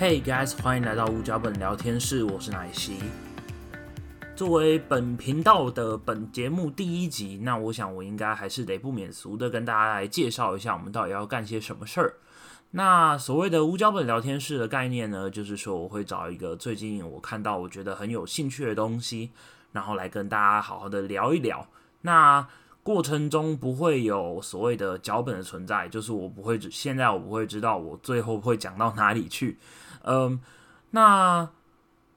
Hey guys，欢迎来到五脚本聊天室，我是奶昔。作为本频道的本节目第一集，那我想我应该还是得不免俗的跟大家来介绍一下，我们到底要干些什么事儿。那所谓的无脚本聊天室的概念呢，就是说我会找一个最近我看到我觉得很有兴趣的东西，然后来跟大家好好的聊一聊。那过程中不会有所谓的脚本的存在，就是我不会，现在我不会知道我最后会讲到哪里去。嗯，那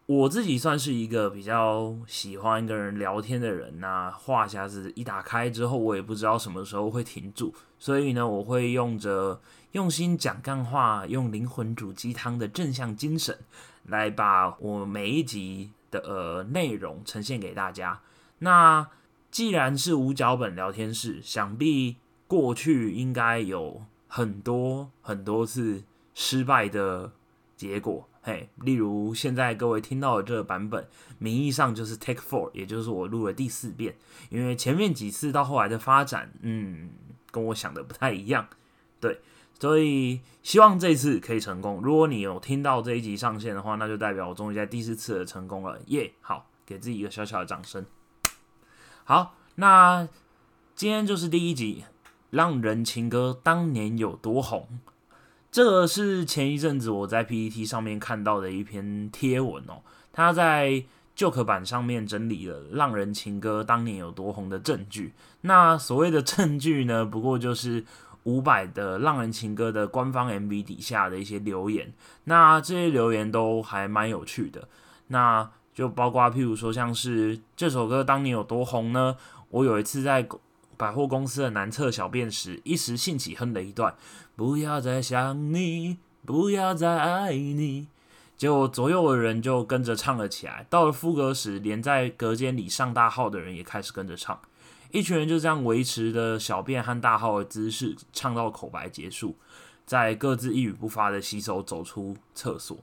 我自己算是一个比较喜欢跟人聊天的人，那话匣子一打开之后，我也不知道什么时候会停住，所以呢，我会用着用心讲干话、用灵魂煮鸡汤的正向精神，来把我每一集的呃内容呈现给大家。那既然是无脚本聊天室，想必过去应该有很多很多次失败的结果。嘿，例如现在各位听到的这个版本，名义上就是 Take Four，也就是我录了第四遍。因为前面几次到后来的发展，嗯，跟我想的不太一样。对，所以希望这次可以成功。如果你有听到这一集上线的话，那就代表我终于在第四次的成功了。耶，好，给自己一个小小的掌声。好，那今天就是第一集《浪人情歌》当年有多红。这个是前一阵子我在 PPT 上面看到的一篇贴文哦，他在旧课版上面整理了《浪人情歌》当年有多红的证据。那所谓的证据呢，不过就是五百的《浪人情歌》的官方 MV 底下的一些留言。那这些留言都还蛮有趣的。那就包括，譬如说，像是这首歌当年有多红呢？我有一次在百货公司的男厕小便时，一时兴起哼了一段：“不要再想你，不要再爱你。”结果左右的人就跟着唱了起来。到了副歌时，连在隔间里上大号的人也开始跟着唱。一群人就这样维持的小便和大号的姿势，唱到口白结束，再各自一语不发的洗手走出厕所。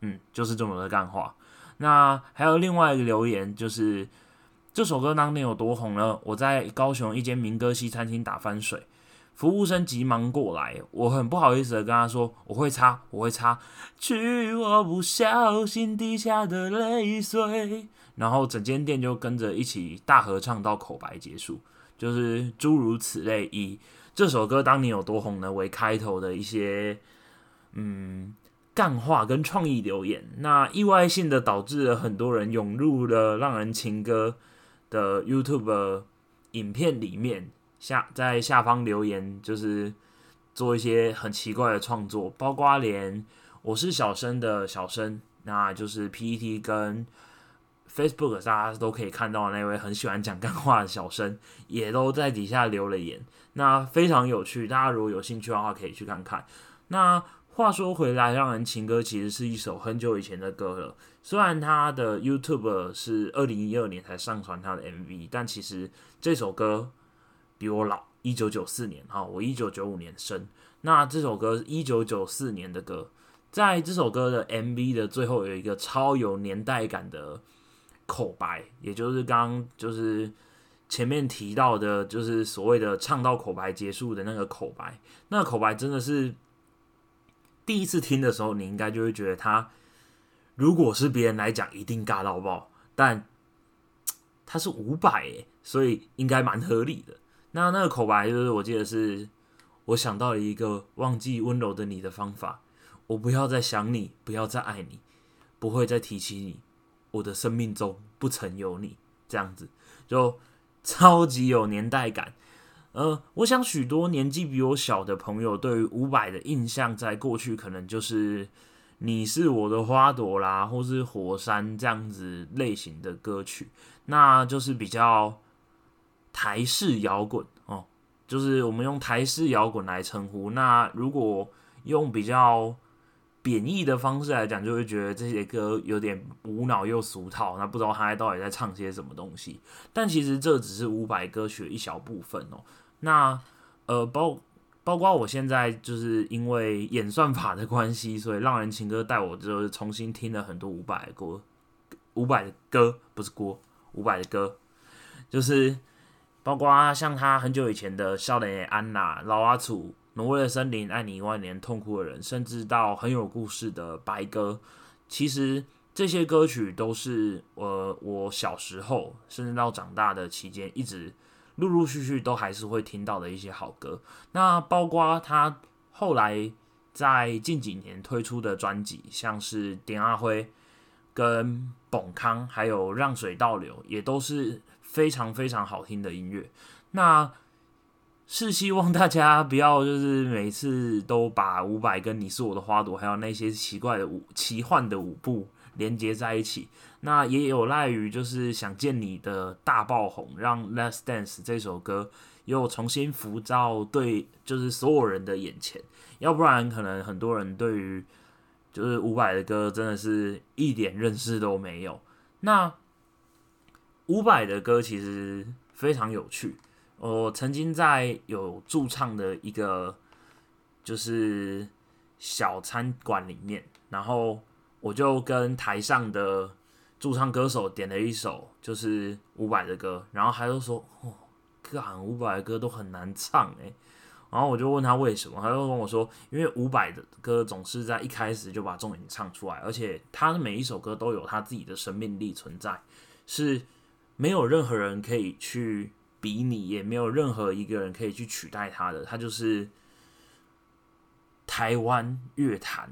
嗯，就是这么的干话。那还有另外一个留言，就是这首歌当年有多红呢？我在高雄一间民歌西餐厅打翻水，服务生急忙过来，我很不好意思的跟他说：“我会擦，我会擦。”去我不小心滴下的泪水，然后整间店就跟着一起大合唱到口白结束，就是诸如此类，以这首歌当年有多红呢为开头的一些，嗯。干话跟创意留言，那意外性的导致了很多人涌入了《浪人情歌》的 YouTube 影片里面，下在下方留言，就是做一些很奇怪的创作，包括连我是小生的小生，那就是 PET 跟 Facebook 大家都可以看到那位很喜欢讲干话的小生，也都在底下留了言，那非常有趣，大家如果有兴趣的话，可以去看看。那话说回来，《让人情歌》其实是一首很久以前的歌了。虽然他的 YouTube 是二零一二年才上传他的 MV，但其实这首歌比我老，一九九四年哈，我一九九五年生。那这首歌一九九四年的歌，在这首歌的 MV 的最后有一个超有年代感的口白，也就是刚就是前面提到的，就是所谓的唱到口白结束的那个口白。那口白真的是。第一次听的时候，你应该就会觉得他，如果是别人来讲，一定尬到爆。但他是五百诶，所以应该蛮合理的。那那个口白就是，我记得是，我想到了一个忘记温柔的你的方法。我不要再想你，不要再爱你，不会再提起你。我的生命中不曾有你，这样子就超级有年代感。呃，我想许多年纪比我小的朋友对于伍佰的印象，在过去可能就是《你是我的花朵》啦，或是《火山》这样子类型的歌曲，那就是比较台式摇滚哦，就是我们用台式摇滚来称呼。那如果用比较贬义的方式来讲，就会觉得这些歌有点无脑又俗套，那不知道他到底在唱些什么东西。但其实这只是伍佰歌曲的一小部分哦。那呃包包括我现在就是因为演算法的关系，所以浪人情歌带我就是重新听了很多伍佰的歌，伍佰的歌不是歌，伍佰的歌，就是包括像他很久以前的《笑脸安娜》、老阿楚、挪威的森林》《爱你一万年》《痛苦的人》，甚至到很有故事的《白鸽》，其实这些歌曲都是呃我小时候甚至到长大的期间，一直陆陆续续都还是会听到的一些好歌。那包括他后来在近几年推出的专辑，像是点阿辉跟本康，还有让水倒流，也都是非常非常好听的音乐。那是希望大家不要就是每次都把伍佰跟你是我的花朵，还有那些奇怪的舞奇幻的舞步连接在一起。那也有赖于就是想见你的大爆红，让《Let's Dance》这首歌又重新浮到对就是所有人的眼前。要不然可能很多人对于就是伍佰的歌真的是一点认识都没有。那伍佰的歌其实非常有趣。我曾经在有驻唱的一个就是小餐馆里面，然后我就跟台上的驻唱歌手点了一首就是伍佰的歌，然后他就说：“哦，干伍佰的歌都很难唱诶。”然后我就问他为什么，他就跟我说：“因为伍佰的歌总是在一开始就把重点唱出来，而且他的每一首歌都有他自己的生命力存在，是没有任何人可以去。”比拟也没有任何一个人可以去取代他的，他就是台湾乐坛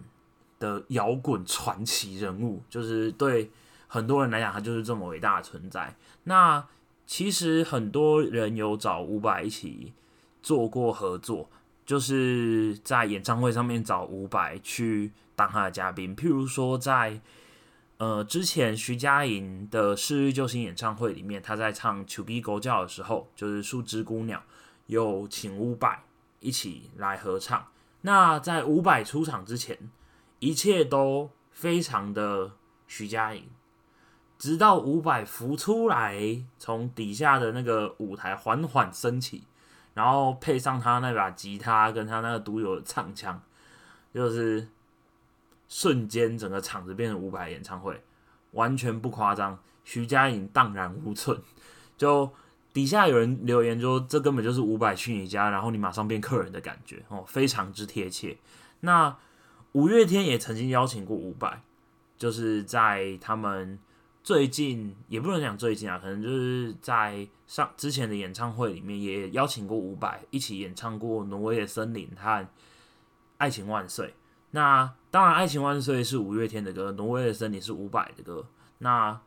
的摇滚传奇人物，就是对很多人来讲，他就是这么伟大的存在。那其实很多人有找伍佰一起做过合作，就是在演唱会上面找伍佰去当他的嘉宾，譬如说在。呃，之前徐佳莹的《世日救星》演唱会里面，她在唱《求比狗叫》的时候，就是《树枝姑娘》，有请伍佰一起来合唱。那在伍佰出场之前，一切都非常的徐佳莹，直到伍佰浮出来，从底下的那个舞台缓缓升起，然后配上他那把吉他跟他那个独有的唱腔，就是。瞬间，整个场子变成五百演唱会，完全不夸张。徐佳莹荡然无存，就底下有人留言说，这根本就是五百去你家，然后你马上变客人的感觉哦，非常之贴切。那五月天也曾经邀请过伍佰，就是在他们最近也不能讲最近啊，可能就是在上之前的演唱会里面也邀请过伍佰一起演唱过《挪威的森林》和《爱情万岁》。那当然，《爱情万岁》是五月天的歌，《挪威的森林》是伍佰的歌。那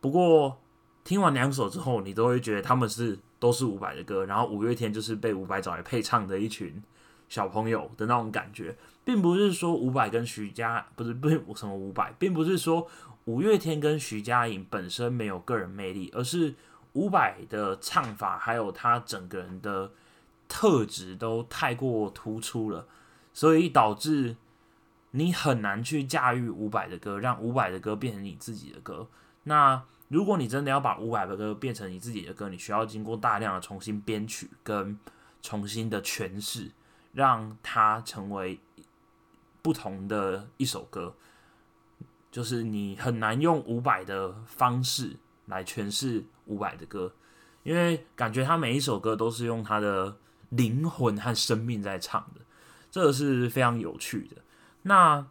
不过听完两首之后，你都会觉得他们是都是伍佰的歌，然后五月天就是被伍佰找来配唱的一群小朋友的那种感觉，并不是说伍佰跟徐佳不是不是什么伍佰，并不是说五月天跟徐佳莹本身没有个人魅力，而是伍佰的唱法还有他整个人的特质都太过突出了，所以导致。你很难去驾驭伍佰的歌，让伍佰的歌变成你自己的歌。那如果你真的要把伍佰的歌变成你自己的歌，你需要经过大量的重新编曲跟重新的诠释，让它成为不同的一首歌。就是你很难用伍佰的方式来诠释伍佰的歌，因为感觉他每一首歌都是用他的灵魂和生命在唱的，这个是非常有趣的。那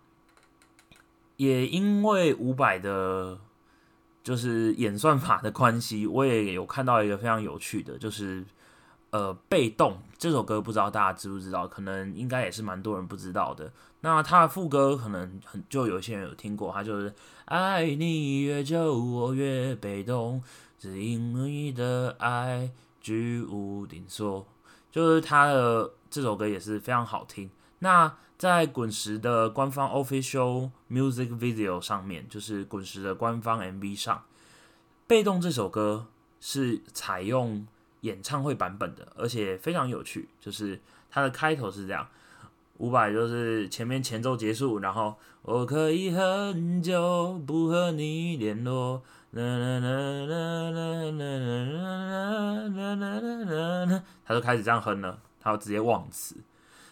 也因为伍佰的，就是演算法的关系，我也有看到一个非常有趣的，就是呃，被动这首歌，不知道大家知不知道？可能应该也是蛮多人不知道的。那他的副歌可能很就有些人有听过，他就是爱你越久，我越被动，只因你的爱居无定所。就是他的这首歌也是非常好听。那在滚石的官方 official music video 上面，就是滚石的官方 MV 上，《被动》这首歌是采用演唱会版本的，而且非常有趣。就是它的开头是这样：五百就是前面前奏结束，然后我可以很久不和你联络，他就开始这样哼了，他就直接忘词，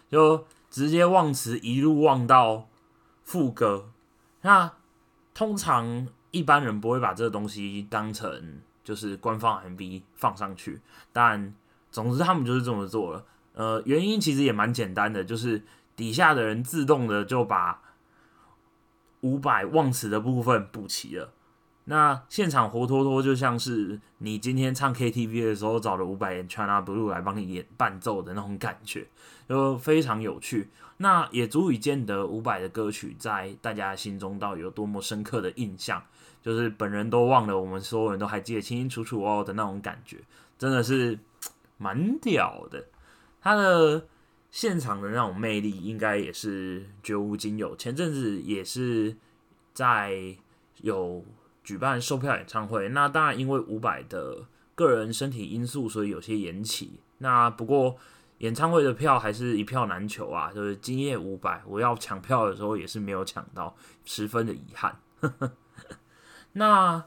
就。直接忘词，一路忘到副歌。那通常一般人不会把这个东西当成就是官方 MV 放上去，但总之他们就是这么做了。呃，原因其实也蛮简单的，就是底下的人自动的就把五百忘词的部分补齐了。那现场活脱脱就像是你今天唱 KTV 的时候找了五百元 China Blue 来帮你演伴奏的那种感觉，就非常有趣。那也足以见得伍佰的歌曲在大家心中到底有多么深刻的印象，就是本人都忘了，我们所有人都还记得清清楚楚哦的那种感觉，真的是蛮屌的。他的现场的那种魅力，应该也是绝无仅有。前阵子也是在有。举办售票演唱会，那当然因为伍佰的个人身体因素，所以有些延期。那不过演唱会的票还是一票难求啊，就是今夜伍佰，我要抢票的时候也是没有抢到，十分的遗憾。那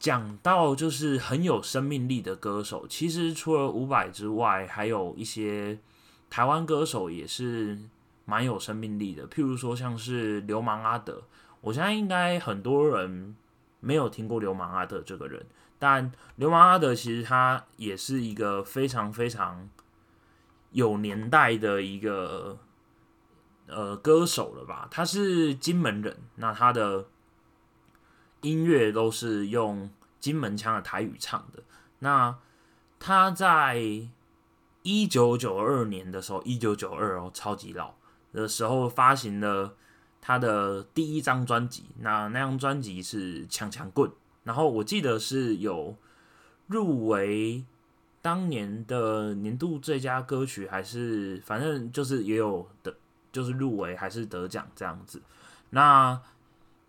讲到就是很有生命力的歌手，其实除了伍佰之外，还有一些台湾歌手也是蛮有生命力的，譬如说像是流氓阿德，我相信应该很多人。没有听过流氓阿德这个人，但流氓阿德其实他也是一个非常非常有年代的一个呃歌手了吧？他是金门人，那他的音乐都是用金门腔的台语唱的。那他在一九九二年的时候，一九九二哦，超级老的时候发行了。他的第一张专辑，那那张专辑是《强强棍》，然后我记得是有入围当年的年度最佳歌曲，还是反正就是也有的，就是入围还是得奖这样子。那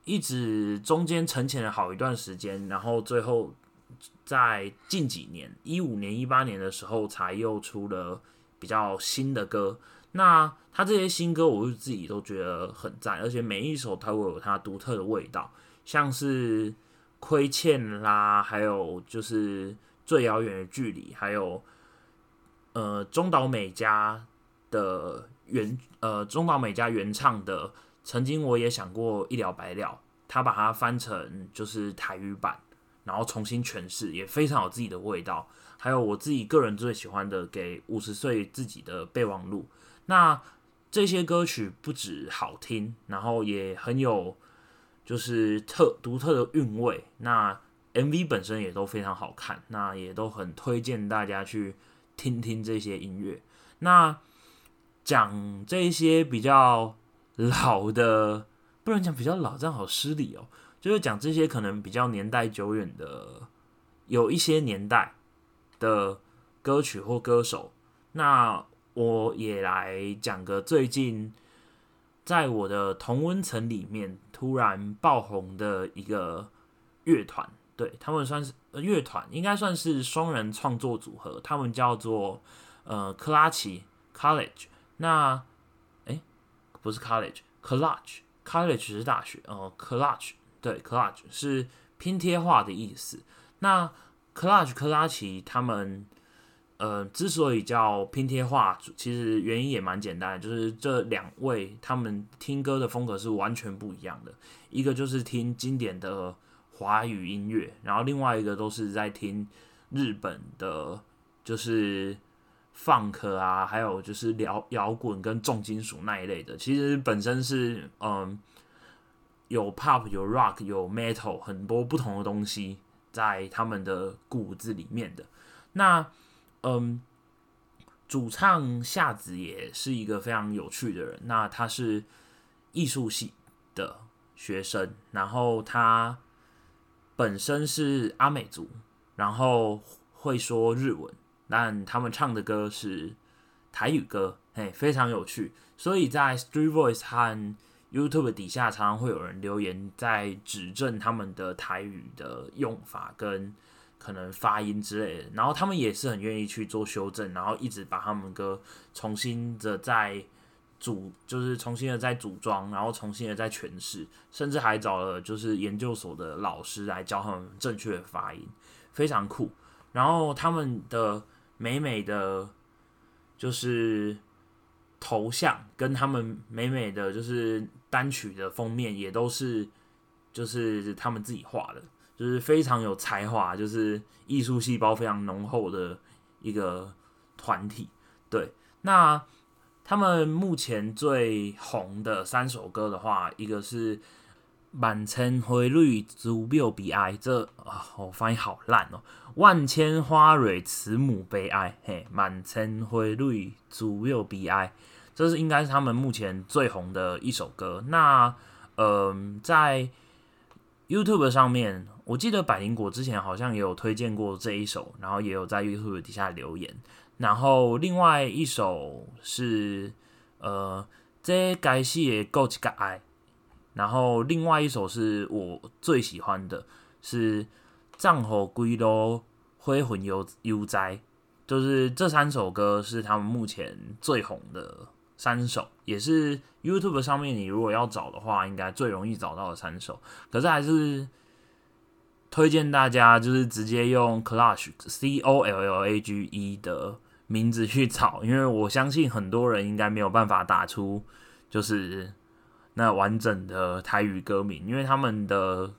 一直中间沉潜了好一段时间，然后最后在近几年，一五年、一八年的时候，才又出了比较新的歌。那他这些新歌，我就自己都觉得很赞，而且每一首它会有它独特的味道，像是亏欠啦，还有就是最遥远的距离，还有呃中岛美嘉的原呃中岛美嘉原唱的，曾经我也想过一了百了，他把它翻成就是台语版，然后重新诠释，也非常有自己的味道。还有我自己个人最喜欢的，给五十岁自己的备忘录。那这些歌曲不止好听，然后也很有就是特独特的韵味。那 MV 本身也都非常好看，那也都很推荐大家去听听这些音乐。那讲这些比较老的，不能讲比较老，这样好失礼哦。就是讲这些可能比较年代久远的，有一些年代的歌曲或歌手。那我也来讲个最近在我的同温层里面突然爆红的一个乐团，对他们算是乐团，应该算是双人创作组合，他们叫做呃克拉奇 College。那哎，不是 College，College，College 是大学哦，College 对，College 是拼贴画的意思。那 College 克拉奇他们。呃，之所以叫拼贴画，其实原因也蛮简单的，就是这两位他们听歌的风格是完全不一样的。一个就是听经典的华语音乐，然后另外一个都是在听日本的，就是放克啊，还有就是摇摇滚跟重金属那一类的。其实本身是嗯，有 pop 有 rock 有 metal 很多不同的东西在他们的骨子里面的。那嗯，主唱夏子也是一个非常有趣的人。那他是艺术系的学生，然后他本身是阿美族，然后会说日文，但他们唱的歌是台语歌，嘿，非常有趣。所以在 Street Voice 和 YouTube 底下，常常会有人留言在指正他们的台语的用法跟。可能发音之类的，然后他们也是很愿意去做修正，然后一直把他们歌重新的再组，就是重新的再组装，然后重新的再诠释，甚至还找了就是研究所的老师来教他们正确的发音，非常酷。然后他们的美美的，就是头像跟他们美美的就是单曲的封面也都是就是他们自己画的。就是非常有才华，就是艺术细胞非常浓厚的一个团体。对，那他们目前最红的三首歌的话，一个是《满城花蕊祖庙悲哀》，这啊，我发音好烂哦，《万千花蕊慈母悲哀》嘿，《满城花蕊祖庙悲哀》，这是应该是他们目前最红的一首歌。那嗯，在 YouTube 上面，我记得百灵果之前好像也有推荐过这一首，然后也有在 YouTube 底下留言。然后另外一首是呃，这该系的够一个爱。然后另外一首是我最喜欢的，是藏火归路灰魂悠悠哉。就是这三首歌是他们目前最红的三首，也是 YouTube 上面你如果要找的话，应该最容易找到的三首。可是还是推荐大家就是直接用 Clash C O L L A G E 的。名字去找，因为我相信很多人应该没有办法打出就是那完整的台语歌名，因为他们的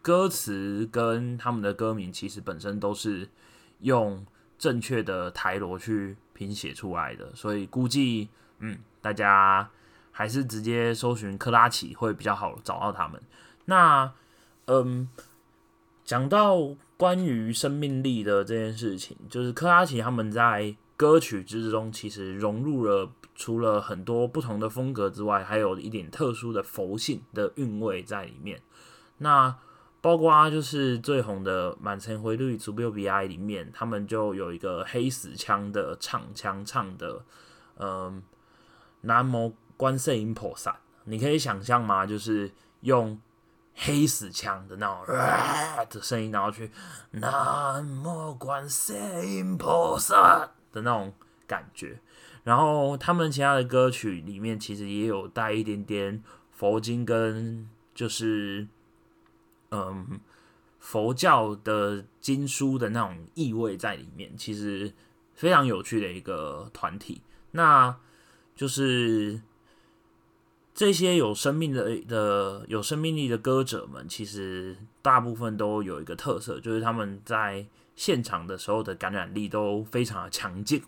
歌词跟他们的歌名其实本身都是用正确的台罗去拼写出来的，所以估计嗯，大家还是直接搜寻克拉奇会比较好找到他们。那嗯，讲到关于生命力的这件事情，就是克拉奇他们在。歌曲之中其实融入了除了很多不同的风格之外，还有一点特殊的佛性的韵味在里面。那包括就是最红的《满城回绿》《b i 里面，他们就有一个黑死腔的唱腔唱的，嗯，南无观世音菩萨。你可以想象吗？就是用黑死腔的那种的声音，然后去南无观世音菩萨。的那种感觉，然后他们其他的歌曲里面其实也有带一点点佛经跟就是嗯佛教的经书的那种意味在里面，其实非常有趣的一个团体。那就是这些有生命的的有生命力的歌者们，其实大部分都有一个特色，就是他们在。现场的时候的感染力都非常的强劲。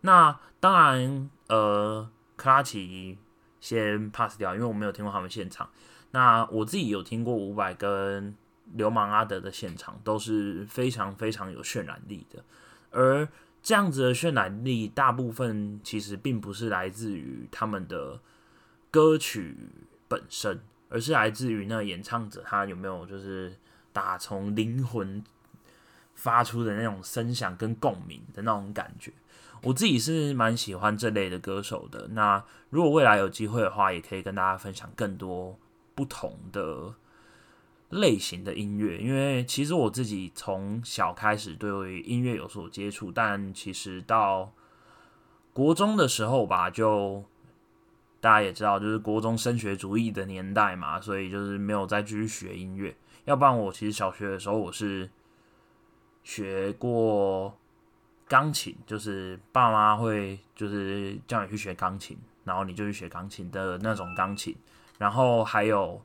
那当然，呃，克拉奇先 pass 掉，因为我没有听过他们现场。那我自己有听过伍佰跟流氓阿德的现场，都是非常非常有渲染力的。而这样子的渲染力，大部分其实并不是来自于他们的歌曲本身，而是来自于那演唱者他有没有就是打从灵魂。发出的那种声响跟共鸣的那种感觉，我自己是蛮喜欢这类的歌手的。那如果未来有机会的话，也可以跟大家分享更多不同的类型的音乐。因为其实我自己从小开始对音乐有所接触，但其实到国中的时候吧，就大家也知道，就是国中升学主义的年代嘛，所以就是没有再继续学音乐。要不然我其实小学的时候我是。学过钢琴，就是爸妈会就是叫你去学钢琴，然后你就去学钢琴的那种钢琴。然后还有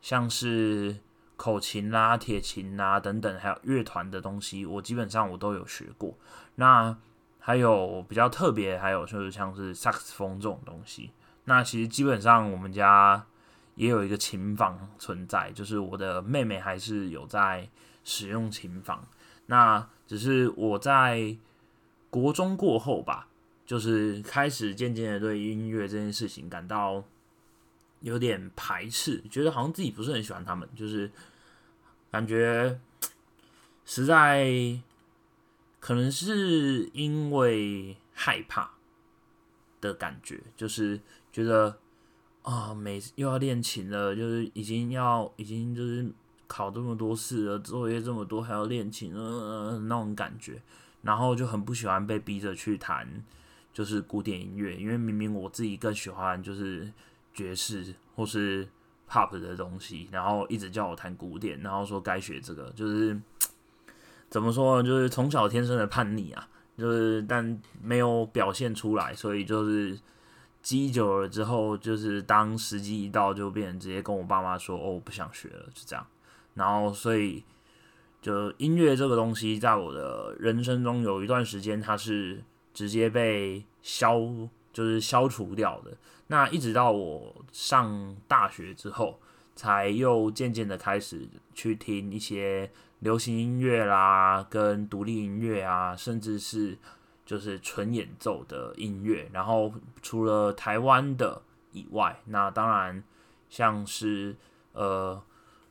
像是口琴啦、铁琴啦等等，还有乐团的东西，我基本上我都有学过。那还有比较特别，还有就是像是萨克斯风这种东西。那其实基本上我们家也有一个琴房存在，就是我的妹妹还是有在使用琴房。那只是我在国中过后吧，就是开始渐渐的对音乐这件事情感到有点排斥，觉得好像自己不是很喜欢他们，就是感觉实在可能是因为害怕的感觉，就是觉得啊，每又要练琴了，就是已经要已经就是。考这么多次了，作业这么多，还要练琴，呃，那种感觉，然后就很不喜欢被逼着去弹，就是古典音乐，因为明明我自己更喜欢就是爵士或是 pop 的东西，然后一直叫我弹古典，然后说该学这个，就是 怎么说呢？就是从小天生的叛逆啊，就是但没有表现出来，所以就是积久了之后，就是当时机一到，就变成直接跟我爸妈说：“哦，我不想学了。”就这样。然后，所以就音乐这个东西，在我的人生中有一段时间，它是直接被消，就是消除掉的。那一直到我上大学之后，才又渐渐的开始去听一些流行音乐啦，跟独立音乐啊，甚至是就是纯演奏的音乐。然后除了台湾的以外，那当然像是呃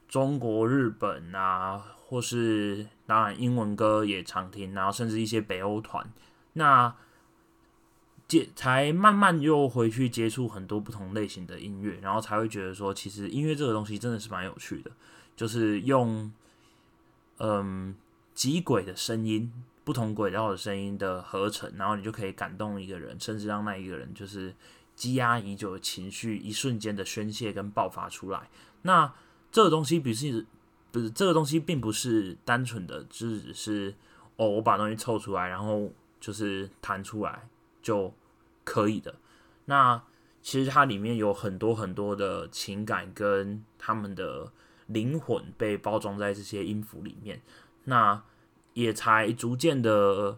中国、日本啊，或是当然英文歌也常听，然后甚至一些北欧团。那接才慢慢又回去接触很多不同类型的音乐，然后才会觉得说，其实音乐这个东西真的是蛮有趣的，就是用嗯几轨的声音、不同轨道的声音的合成，然后你就可以感动一个人，甚至让那一个人就是积压已久的情绪一瞬间的宣泄跟爆发出来。那这个东西不是不是这个东西，并不是单纯的只是哦，我把东西凑出来，然后就是弹出来。就可以的。那其实它里面有很多很多的情感跟他们的灵魂被包装在这些音符里面。那也才逐渐的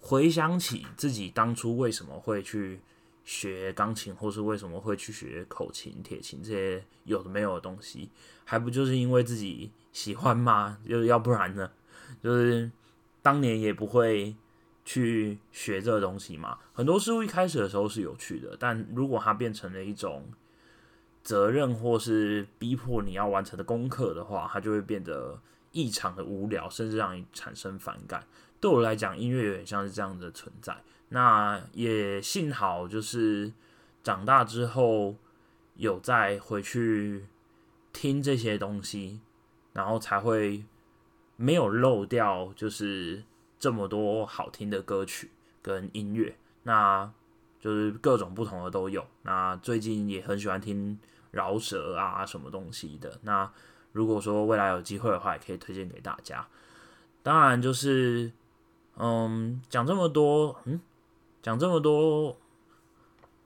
回想起自己当初为什么会去学钢琴，或是为什么会去学口琴、铁琴这些有的没有的东西，还不就是因为自己喜欢吗？就要不然呢？就是当年也不会。去学这个东西嘛，很多事物一开始的时候是有趣的，但如果它变成了一种责任或是逼迫你要完成的功课的话，它就会变得异常的无聊，甚至让你产生反感。对我来讲，音乐有点像是这样的存在。那也幸好，就是长大之后有再回去听这些东西，然后才会没有漏掉，就是。这么多好听的歌曲跟音乐，那就是各种不同的都有。那最近也很喜欢听饶舌啊，什么东西的。那如果说未来有机会的话，也可以推荐给大家。当然，就是嗯，讲这么多，嗯，讲这么多，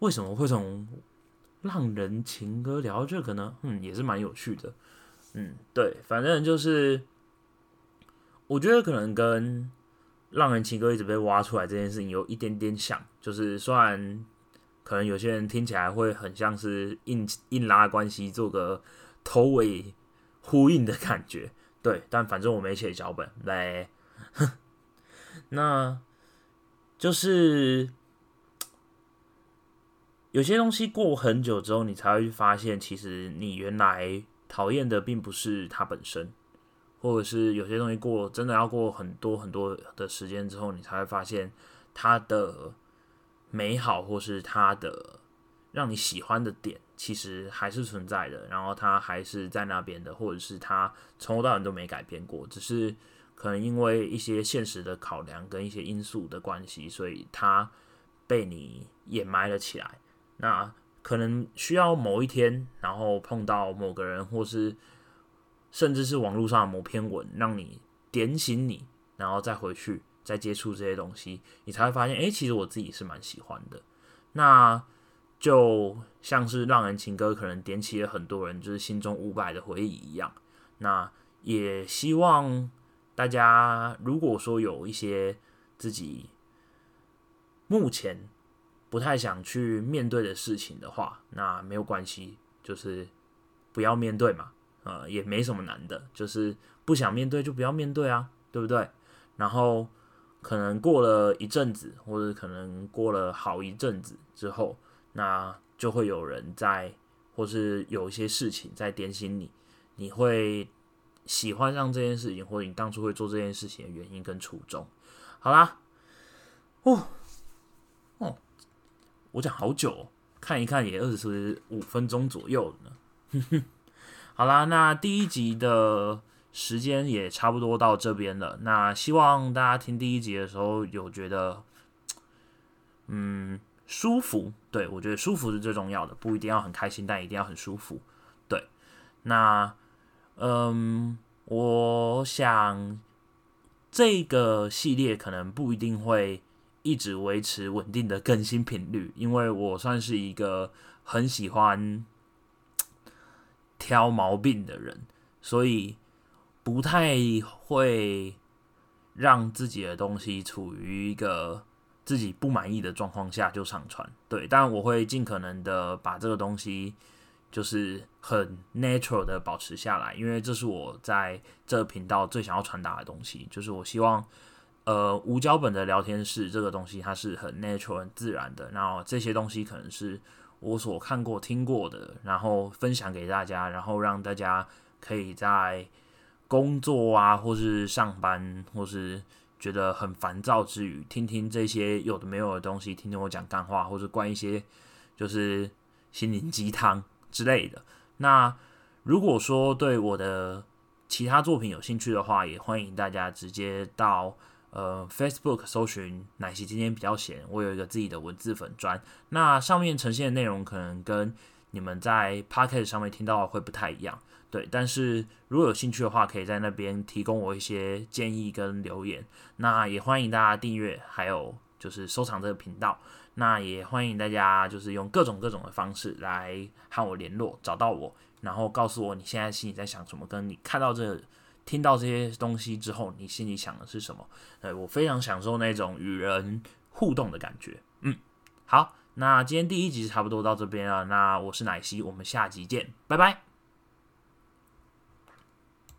为什么会从浪人情歌聊到这个呢？嗯，也是蛮有趣的。嗯，对，反正就是我觉得可能跟。浪人情歌一直被挖出来这件事情有一点点像，就是虽然可能有些人听起来会很像是硬硬拉关系，做个头尾呼应的感觉，对，但反正我没写脚本来，那就是有些东西过很久之后，你才会发现，其实你原来讨厌的并不是它本身。或者是有些东西过真的要过很多很多的时间之后，你才会发现它的美好，或是它的让你喜欢的点，其实还是存在的。然后它还是在那边的，或者是它从头到尾都没改变过，只是可能因为一些现实的考量跟一些因素的关系，所以它被你掩埋了起来。那可能需要某一天，然后碰到某个人，或是。甚至是网络上的某篇文，让你点醒你，然后再回去再接触这些东西，你才会发现，哎，其实我自己是蛮喜欢的。那就像是《浪人情歌》可能点起了很多人就是心中五百的回忆一样。那也希望大家，如果说有一些自己目前不太想去面对的事情的话，那没有关系，就是不要面对嘛。呃，也没什么难的，就是不想面对就不要面对啊，对不对？然后可能过了一阵子，或者可能过了好一阵子之后，那就会有人在，或是有一些事情在点醒你，你会喜欢上这件事情，或者你当初会做这件事情的原因跟初衷。好啦，哦哦，我讲好久，看一看也二十五分钟左右了呢。好啦，那第一集的时间也差不多到这边了。那希望大家听第一集的时候有觉得，嗯，舒服。对我觉得舒服是最重要的，不一定要很开心，但一定要很舒服。对，那嗯，我想这个系列可能不一定会一直维持稳定的更新频率，因为我算是一个很喜欢。挑毛病的人，所以不太会让自己的东西处于一个自己不满意的状况下就上传。对，但我会尽可能的把这个东西就是很 natural 的保持下来，因为这是我在这频道最想要传达的东西，就是我希望。呃，无脚本的聊天室这个东西，它是很 natural、很自然的。然后这些东西可能是我所看过、听过的，然后分享给大家，然后让大家可以在工作啊，或是上班，或是觉得很烦躁之余，听听这些有的没有的东西，听听我讲干话，或者灌一些就是心灵鸡汤之类的。那如果说对我的其他作品有兴趣的话，也欢迎大家直接到。呃，Facebook 搜寻奶昔今天比较闲，我有一个自己的文字粉砖，那上面呈现的内容可能跟你们在 Podcast 上面听到的会不太一样，对。但是如果有兴趣的话，可以在那边提供我一些建议跟留言。那也欢迎大家订阅，还有就是收藏这个频道。那也欢迎大家就是用各种各种的方式来和我联络，找到我，然后告诉我你现在心里在想什么，跟你看到这。听到这些东西之后，你心里想的是什么？对我非常享受那种与人互动的感觉。嗯，好，那今天第一集差不多到这边了。那我是奶昔，我们下集见，拜拜。